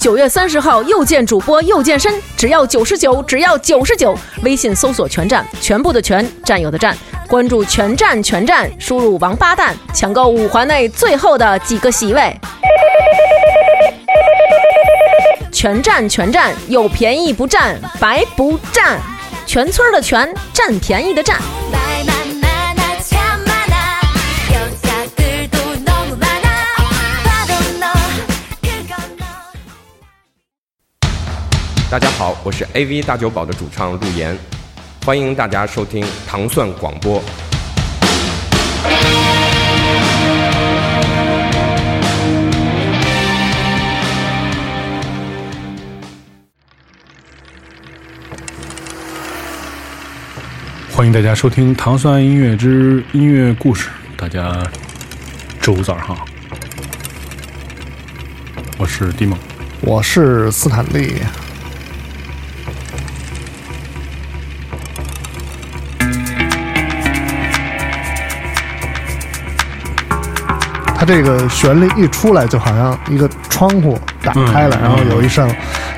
九月三十号又见主播又健身，只要九十九，只要九十九。微信搜索“全站”，全部的全，占有的占，关注“全站全站”，输入“王八蛋”，抢购五环内最后的几个席位。全站全站，有便宜不占，白不占。全村的全，占便宜的占。大家好，我是 AV 大酒保的主唱陆岩，欢迎大家收听糖蒜广播。欢迎大家收听糖蒜音乐之音乐故事。大家周五早上好，我是迪蒙。我是斯坦利。这个旋律一出来，就好像一个窗户打开了，然后有一扇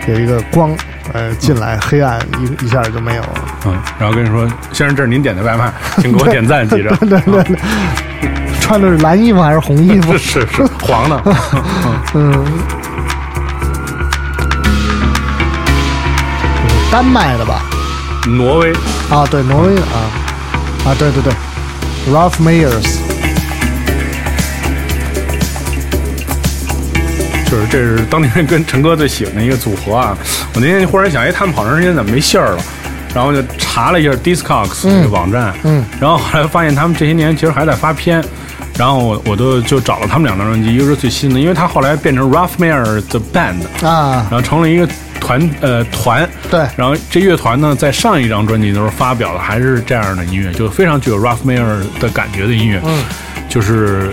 有一个光呃进来，黑暗一一下就没有了。嗯，然后跟你说，先生，这是您点的外卖，请给我点赞，记着。对对对，穿的是蓝衣服还是红衣服？是是黄的。嗯，丹麦的吧？挪威啊，对，挪威的啊啊，对对对，Ralph Mayers。就是这是当年跟陈哥最喜欢的一个组合啊！我那天忽然想，哎，他们好长时间怎么没信儿了？然后就查了一下 Discogs 这个网站，嗯，然后后来发现他们这些年其实还在发片，然后我我都就找了他们两张专辑，一个是最新的，因为他后来变成 Ralph Mayer The Band 啊，然后成了一个团呃团，对，然后这乐团呢在上一张专辑的时候发表的还是这样的音乐，就非常具有 Ralph Mayer 的感觉的音乐，嗯，就是。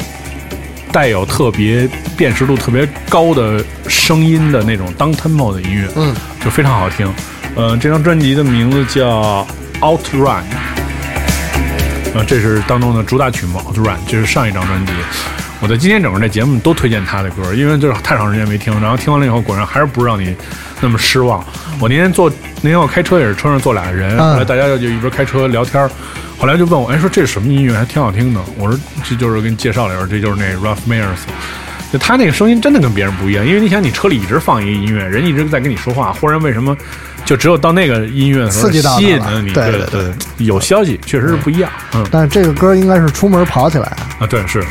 带有特别辨识度特别高的声音的那种 down tempo 的音乐，嗯，就非常好听。呃，这张专辑的名字叫 Outrun，呃，这是当中的主打曲目 Outrun，这是上一张专辑。我在今天整个这节目都推荐他的歌，因为就是太长时间没听，然后听完了以后，果然还是不让你那么失望。我那天坐那天我开车也是车上坐俩人，后来大家就一边开车聊天。后来就问我，哎，说这是什么音乐？还挺好听的。我说这就是给你介绍了一下，这就是那 Ralph Mayers，就他那个声音真的跟别人不一样。因为你想，你车里一直放一个音乐，人一直在跟你说话，忽然为什么就只有到那个音乐的时候吸引了你？对对对，有消息确实是不一样。嗯，但是这个歌应该是出门跑起来啊，对是。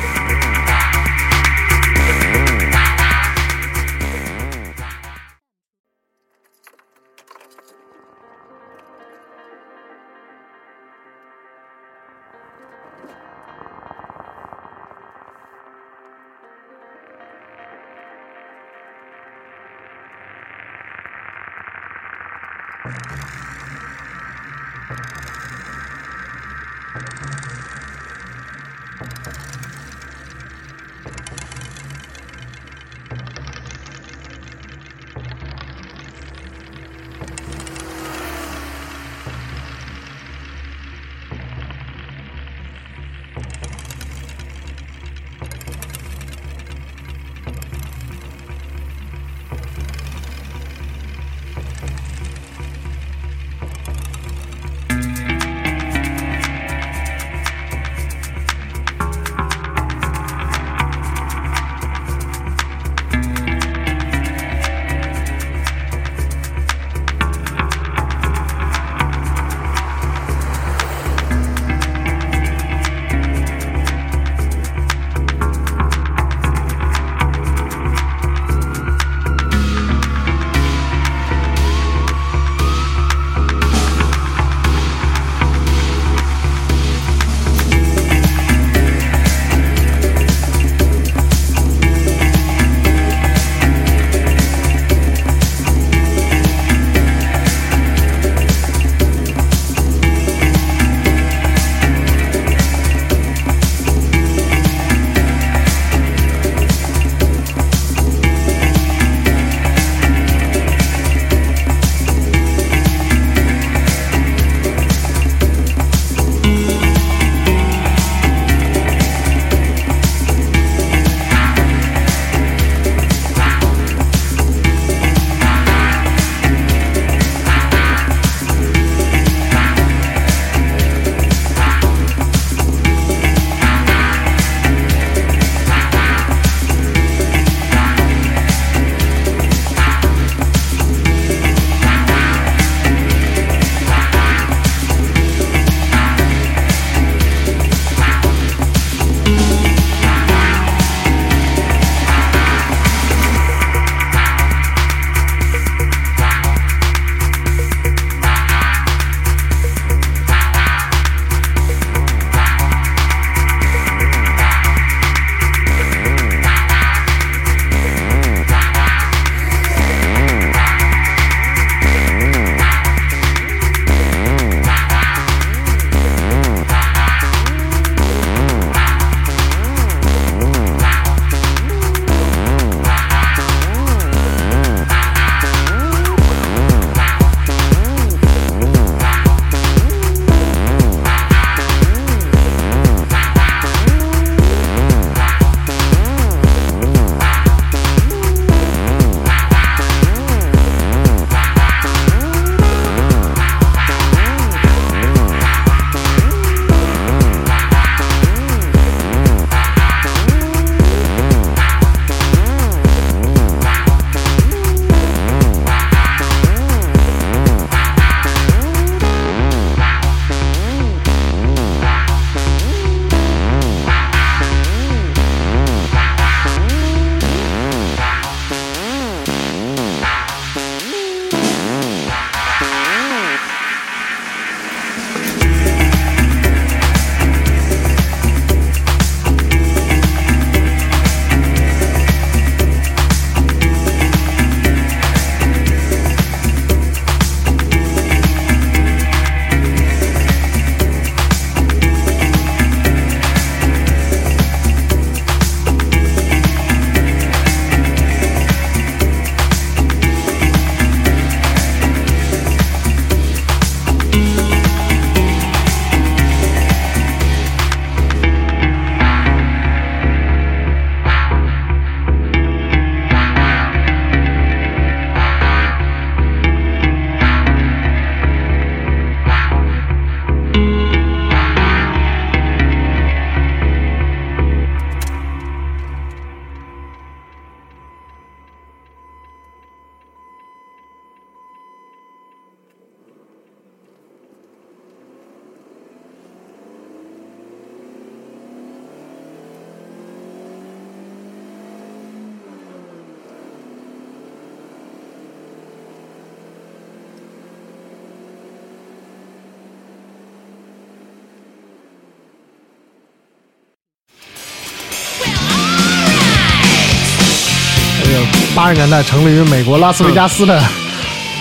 八十年代成立于美国拉斯维加斯的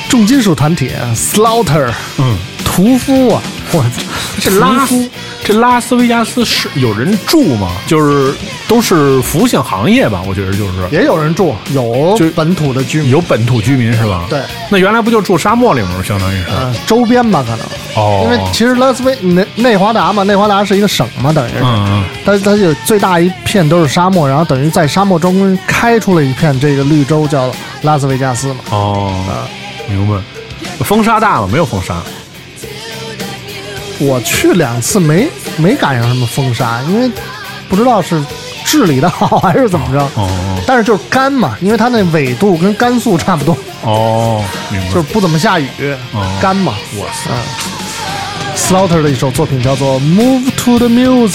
重金属团体 Slaughter，嗯，屠夫啊，我操，这拉斯这拉斯维加斯是有人住吗？就是都是服务性行业吧？我觉得就是也有人住，有就本土的居民，有本土居民是吧？对，那原来不就住沙漠里面吗？相当于是呃，周边吧可能，哦，因为其实拉斯维内内华达嘛，内华达是一个省嘛，等于是，嗯它它有最大一片都是沙漠，然后等于在沙漠中开出了一片这个绿洲，叫拉斯维加斯嘛。嗯哦，啊，明白。风沙大吗？没有风沙。我去两次没没赶上什么风沙，因为不知道是治理的好还是怎么着。哦但是就是干嘛，因为它那纬度跟甘肃差不多，哦，明白。就是不怎么下雨，哦干嘛。哇塞，嗯，Slaughter 的一首作品叫做《Move to the Music》。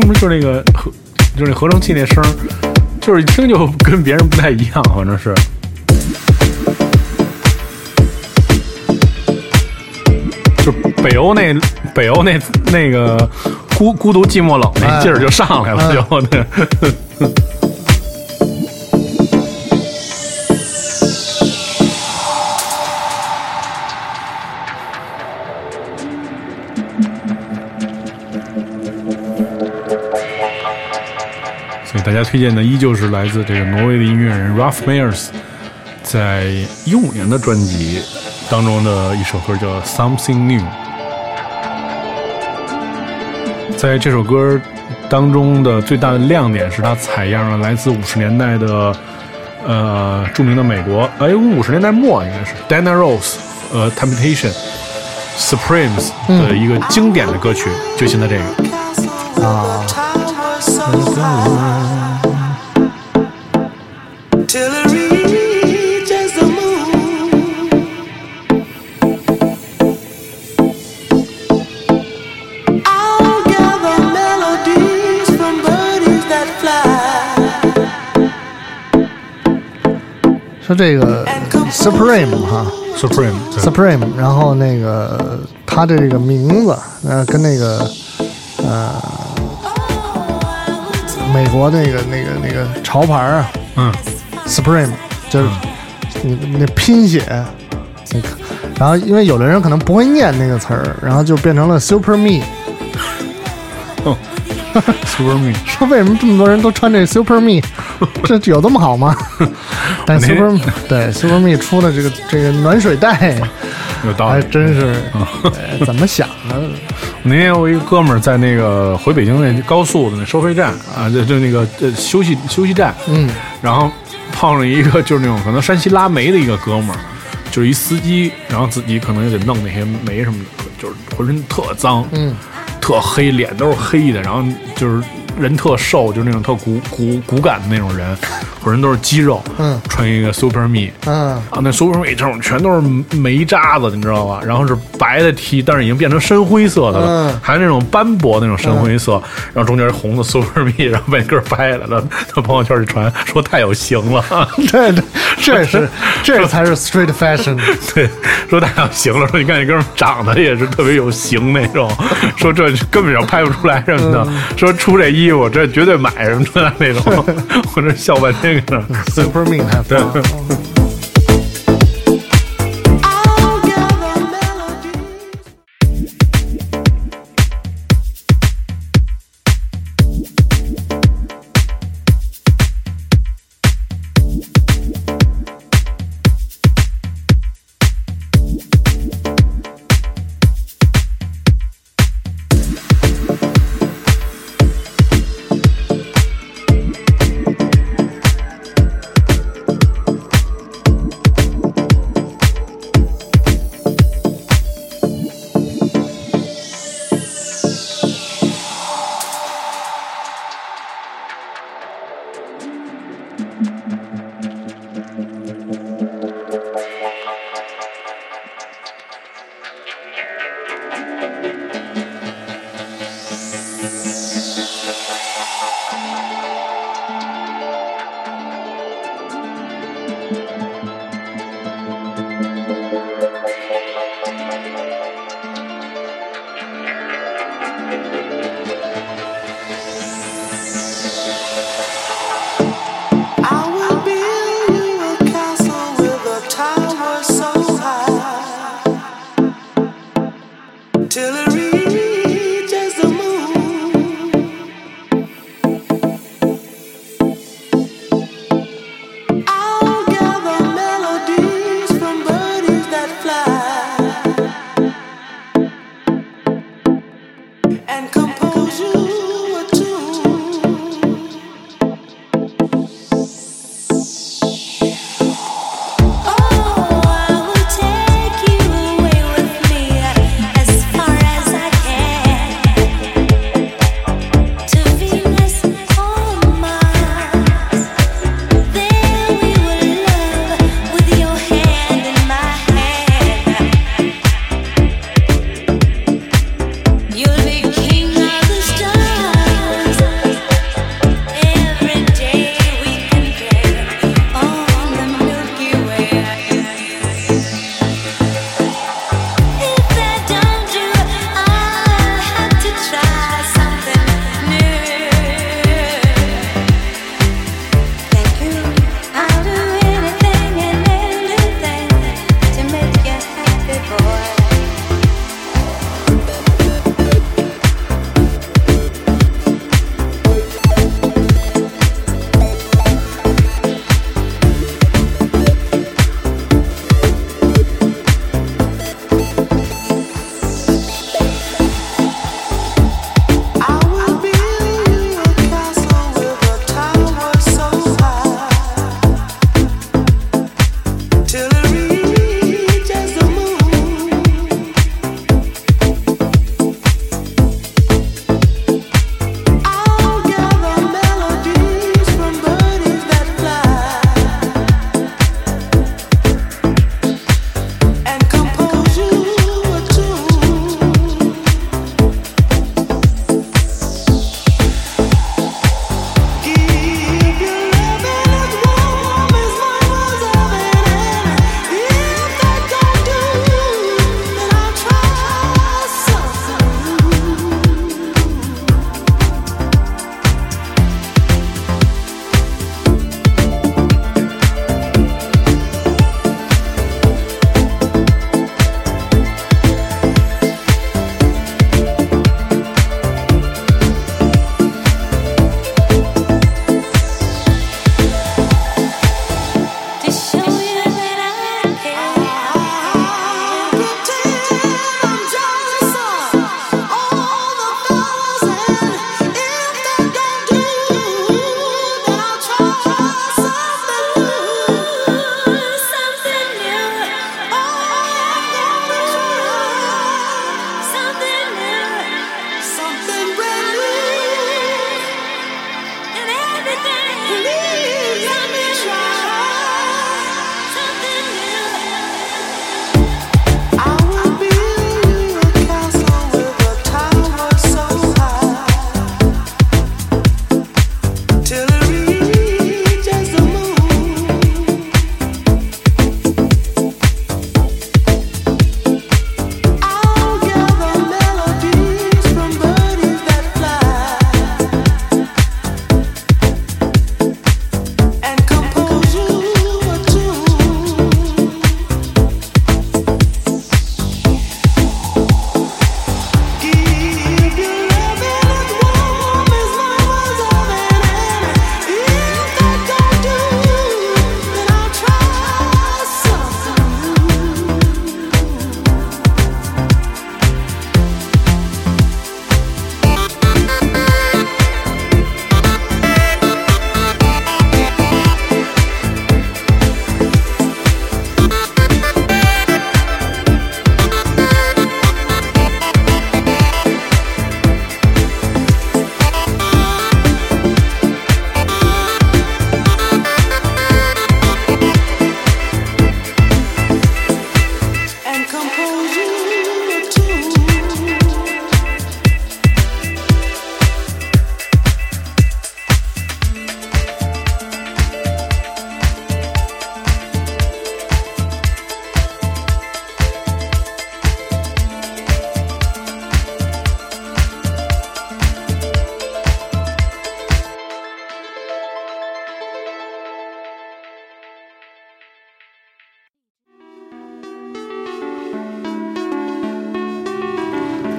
是不是就那个合，就是那合成器那声，就是一听就跟别人不太一样，反正是。就北欧那北欧那那个孤孤独寂寞冷那劲儿就上来了，就那。家推荐的依旧是来自这个挪威的音乐人 Ralph Myers，在一五年的专辑当中的一首歌叫《Something New》。在这首歌当中的最大的亮点是它采样了来自五十年代的呃著名的美国哎五十年代末应该是 Diana Ross 呃 Temptation Supremes 的一个经典的歌曲，就现在这个。啊，是这个 Supreme 哈，Supreme Supreme，然后那个他的这个名字，呃，跟那个呃美国那个那个那个潮牌啊嗯，Supreme，就是你那拼写，你看，然后因为有的人可能不会念那个词儿，然后就变成了 Super Me。Super Me 说为什么这么多人都穿这 Super Me？这有这么好吗？但 Super 对 Super Me 出的这个这个暖水袋，还有道理。还真是、哎怎么想的？那天我一个哥们儿在那个回北京那高速的那收费站啊，就就那个呃休息休息站，嗯，然后碰上一个就是那种可能山西拉煤的一个哥们儿，就是一司机，然后自己可能也得弄那些煤什么的，就是浑身特脏，嗯，特黑，脸都是黑的，然后就是人特瘦，就是那种特骨骨骨感的那种人，浑身都是肌肉，嗯穿一个 Super Me，嗯啊，那 Super Me 这种全都是煤渣子，你知道吧？然后是白的 T，但是已经变成深灰色的了，嗯还是那种斑驳那种深灰色，然后中间是红的 Super Me，然后把那根儿掰了，然后他朋友圈里传说太有型了，对对，这是这才是 street fashion。对，说太有型了，说你看你哥们儿长得也是特别有型那种，说这根本就拍不出来什么的，说出这衣服这绝对买什么的那种，我这笑半天搁那。Super Me 太对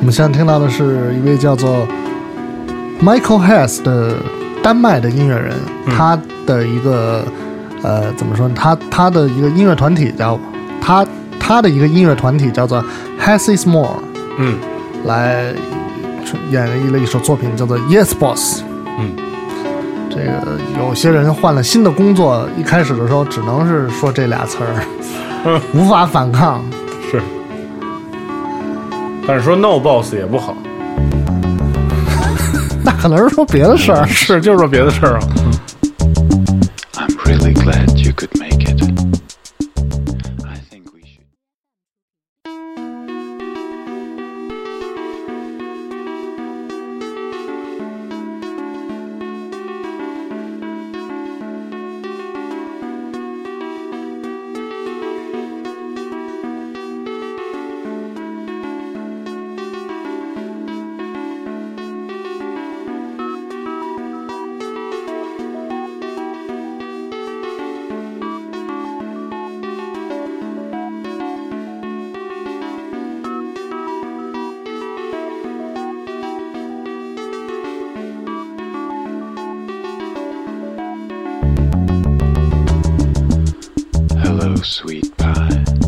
们现在听到的是一位叫做 Michael Hess 的丹麦的音乐人，他的一个呃怎么说呢？他他的一个音乐团体叫他他的一个音乐团体叫做 Hess is More，嗯来演绎了一首作品叫做 Yes Boss。嗯，这个有些人换了新的工作，一开始的时候只能是说这俩词儿，无法反抗。是。但是说 no boss 也不好，那可能是说别的事儿。是就是说别的事儿啊。I'm really glad you could sweet pie.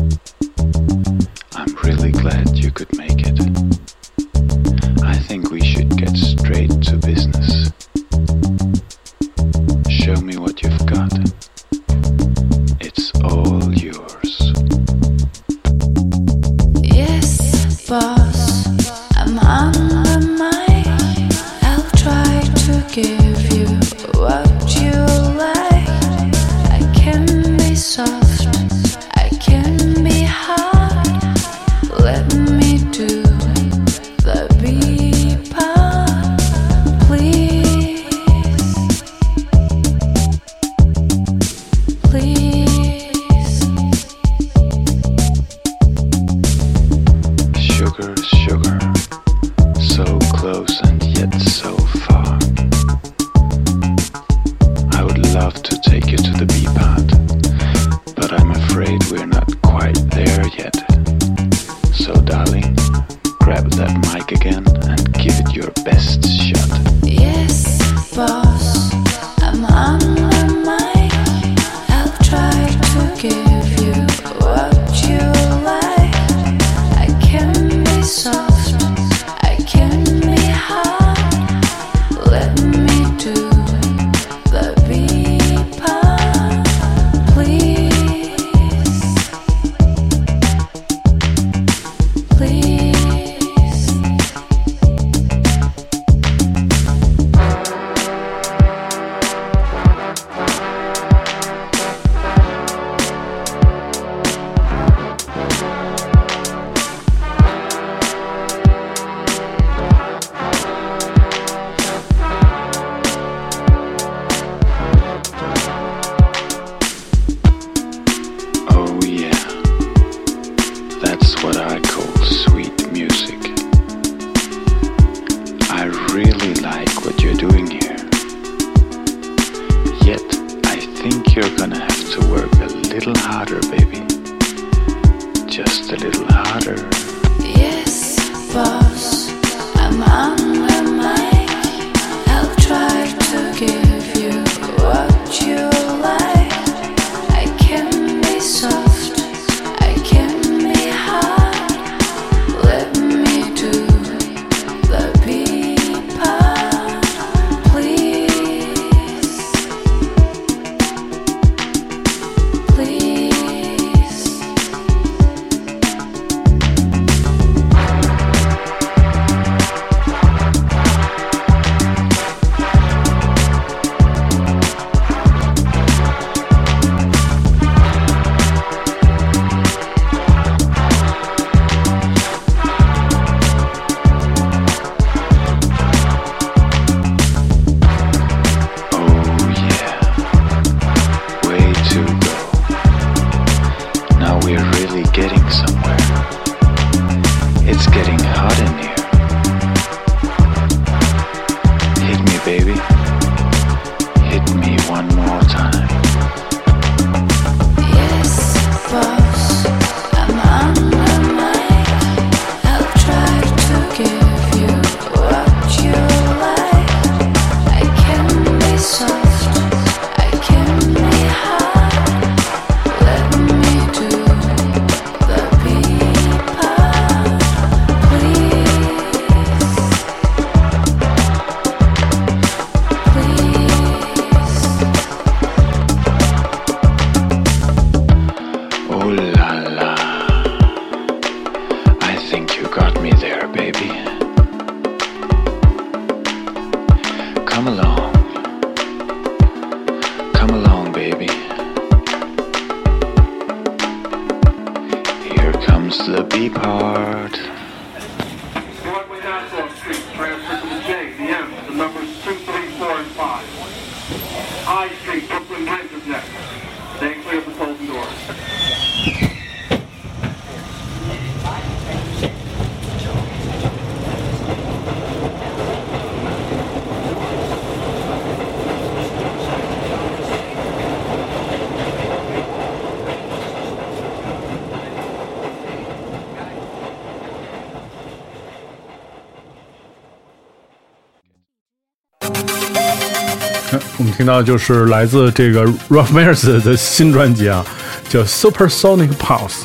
听到就是来自这个 r a f m e r s 的新专辑啊，叫《Supersonic Pulse》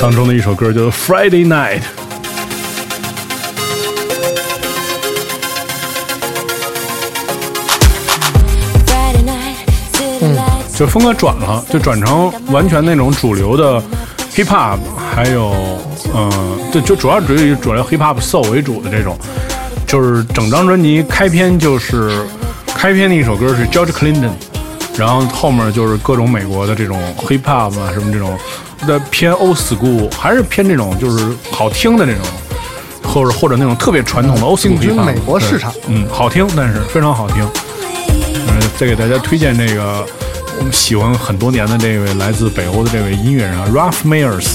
当中的一首歌叫《Friday Night》。就风格转了，就转成完全那种主流的 hip hop，还有，嗯、对，就主要主要主流 hip hop soul 为主的这种，就是整张专辑开篇就是开篇的一首歌是 George Clinton，然后后面就是各种美国的这种 hip hop 啊，什么这种的偏 old school，还是偏这种就是好听的那种，或者或者那种特别传统的 old school。进军美国市场，嗯，好听，但是非常好听。嗯，再给大家推荐这个我们喜欢很多年的这位来自北欧的这位音乐人 Ralph Myers。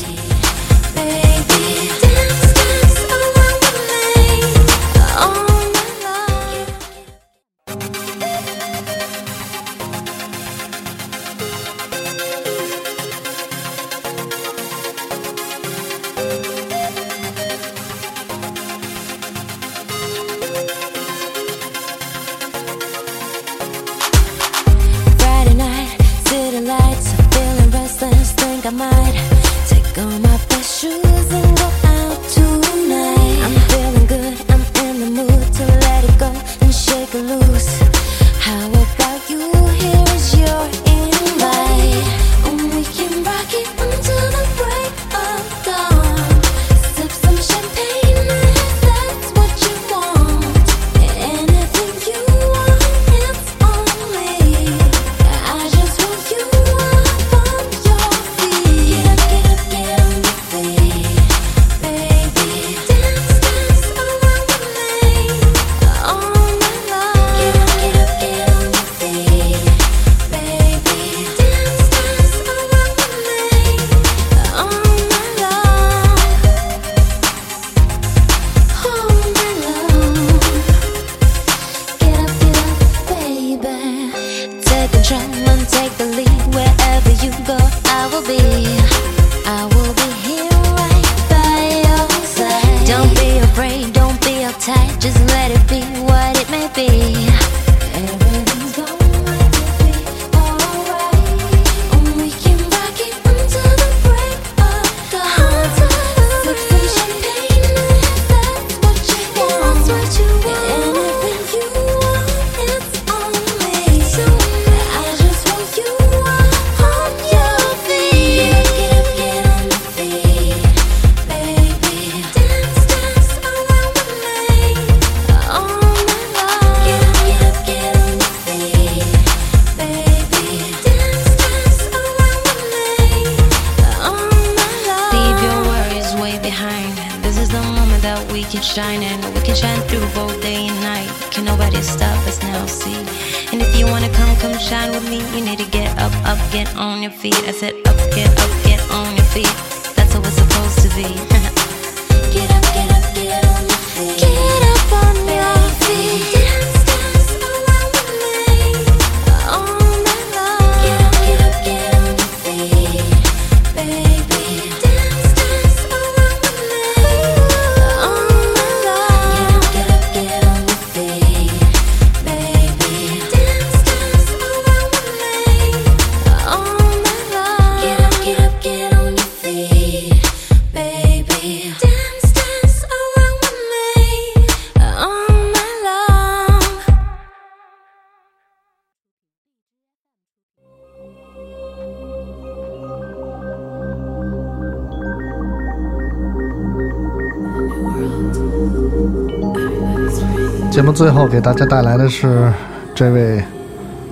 节目最后给大家带来的是这位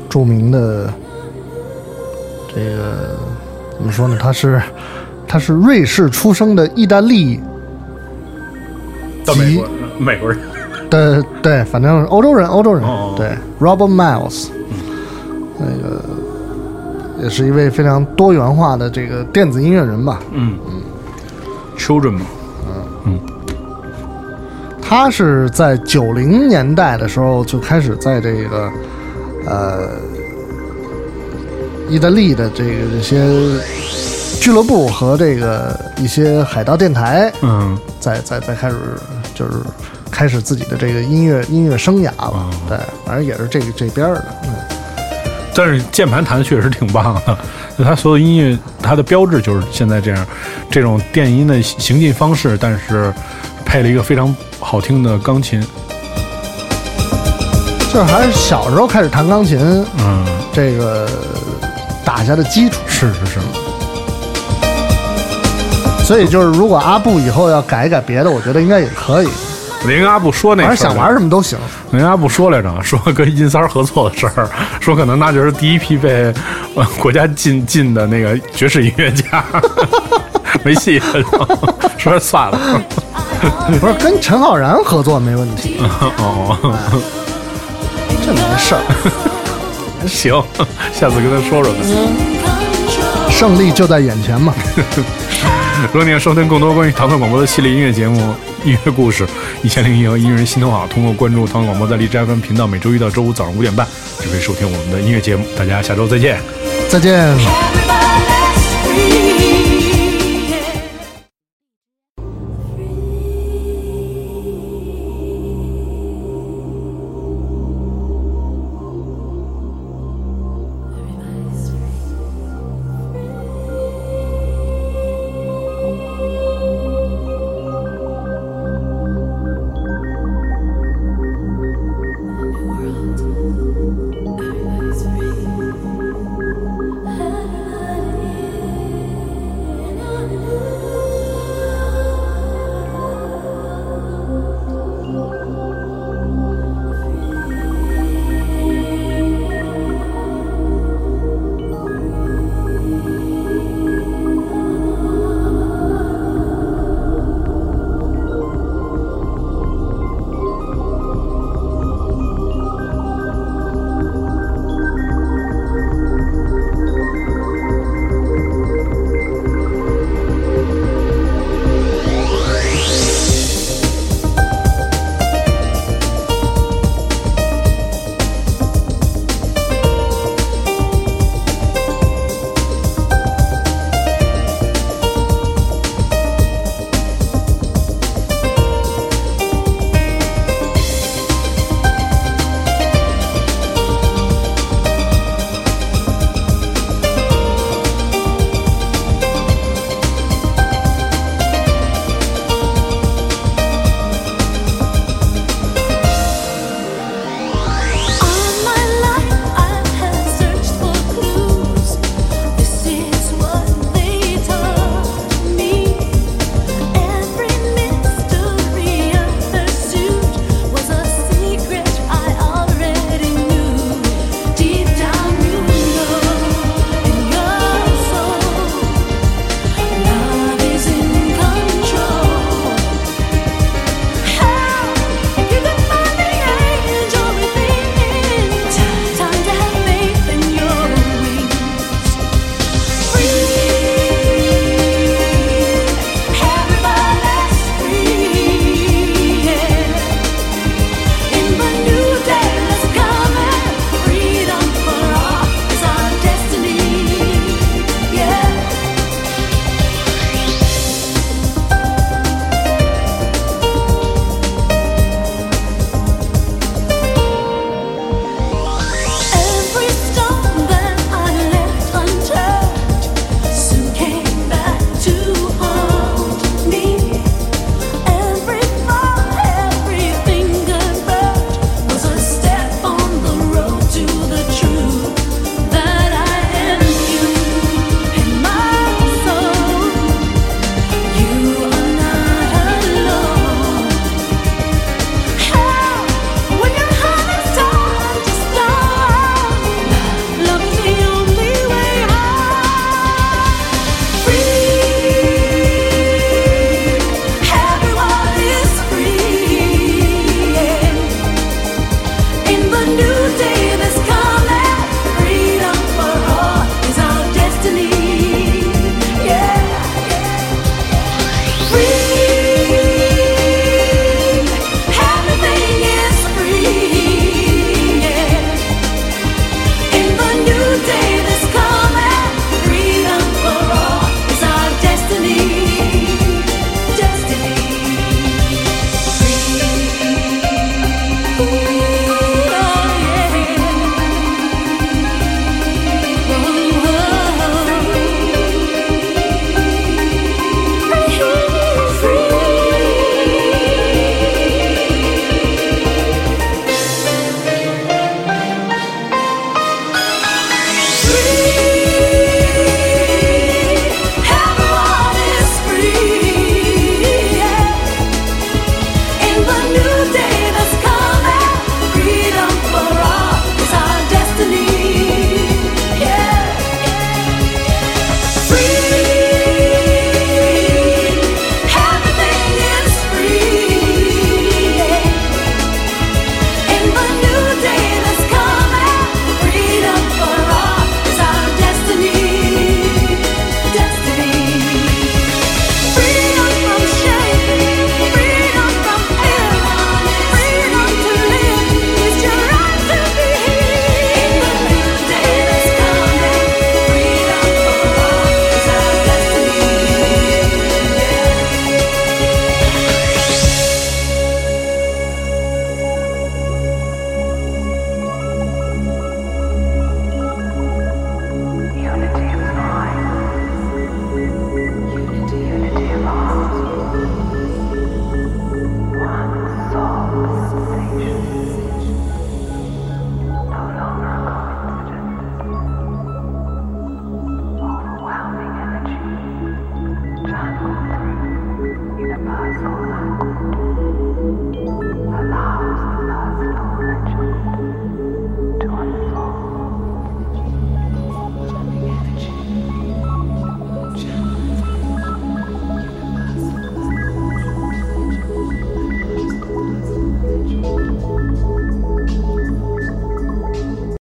著名的这个怎么说呢？他是他是瑞士出生的意大利到美国，美国人，的，对，反正欧洲人，欧洲人，哦对，Robert Miles，那个也是一位非常多元化的这个电子音乐人吧。嗯。嗯，Children 嘛，他是在九零年代的时候就开始在这个呃意大利的这个这些俱乐部和这个一些海盗电台，嗯，在在在开始就是开始自己的这个音乐音乐生涯吧。哦对，反正也是这个这边的。嗯，但是键盘弹的确实挺棒的，就他所有音乐，它的标志就是现在这样，这种电音的行进方式，但是配了一个非常好听的钢琴，就是还是小时候开始弹钢琴，嗯，这个打下的基础。是是是，所以就是如果阿布以后要改一改别的，我觉得应该也可以。我跟阿布说那反正想玩什么都行。我跟阿布说来着，说跟印三儿合作的事儿，说可能那就是第一批被呃 国家禁禁的那个爵士音乐家，没戏了，说算了，不是跟陈浩然合作没问题，哦，这没事儿，行，下次跟他说说呗。胜利就在眼前嘛。如果你要收听更多关于唐宋广播的系列音乐节目、音乐故事，一千零一和音乐人心头好，通过关注唐宋广播在荔枝 FM 频道，每周一到周五早上五点半就可以收听我们的音乐节目。大家下周再见。再见。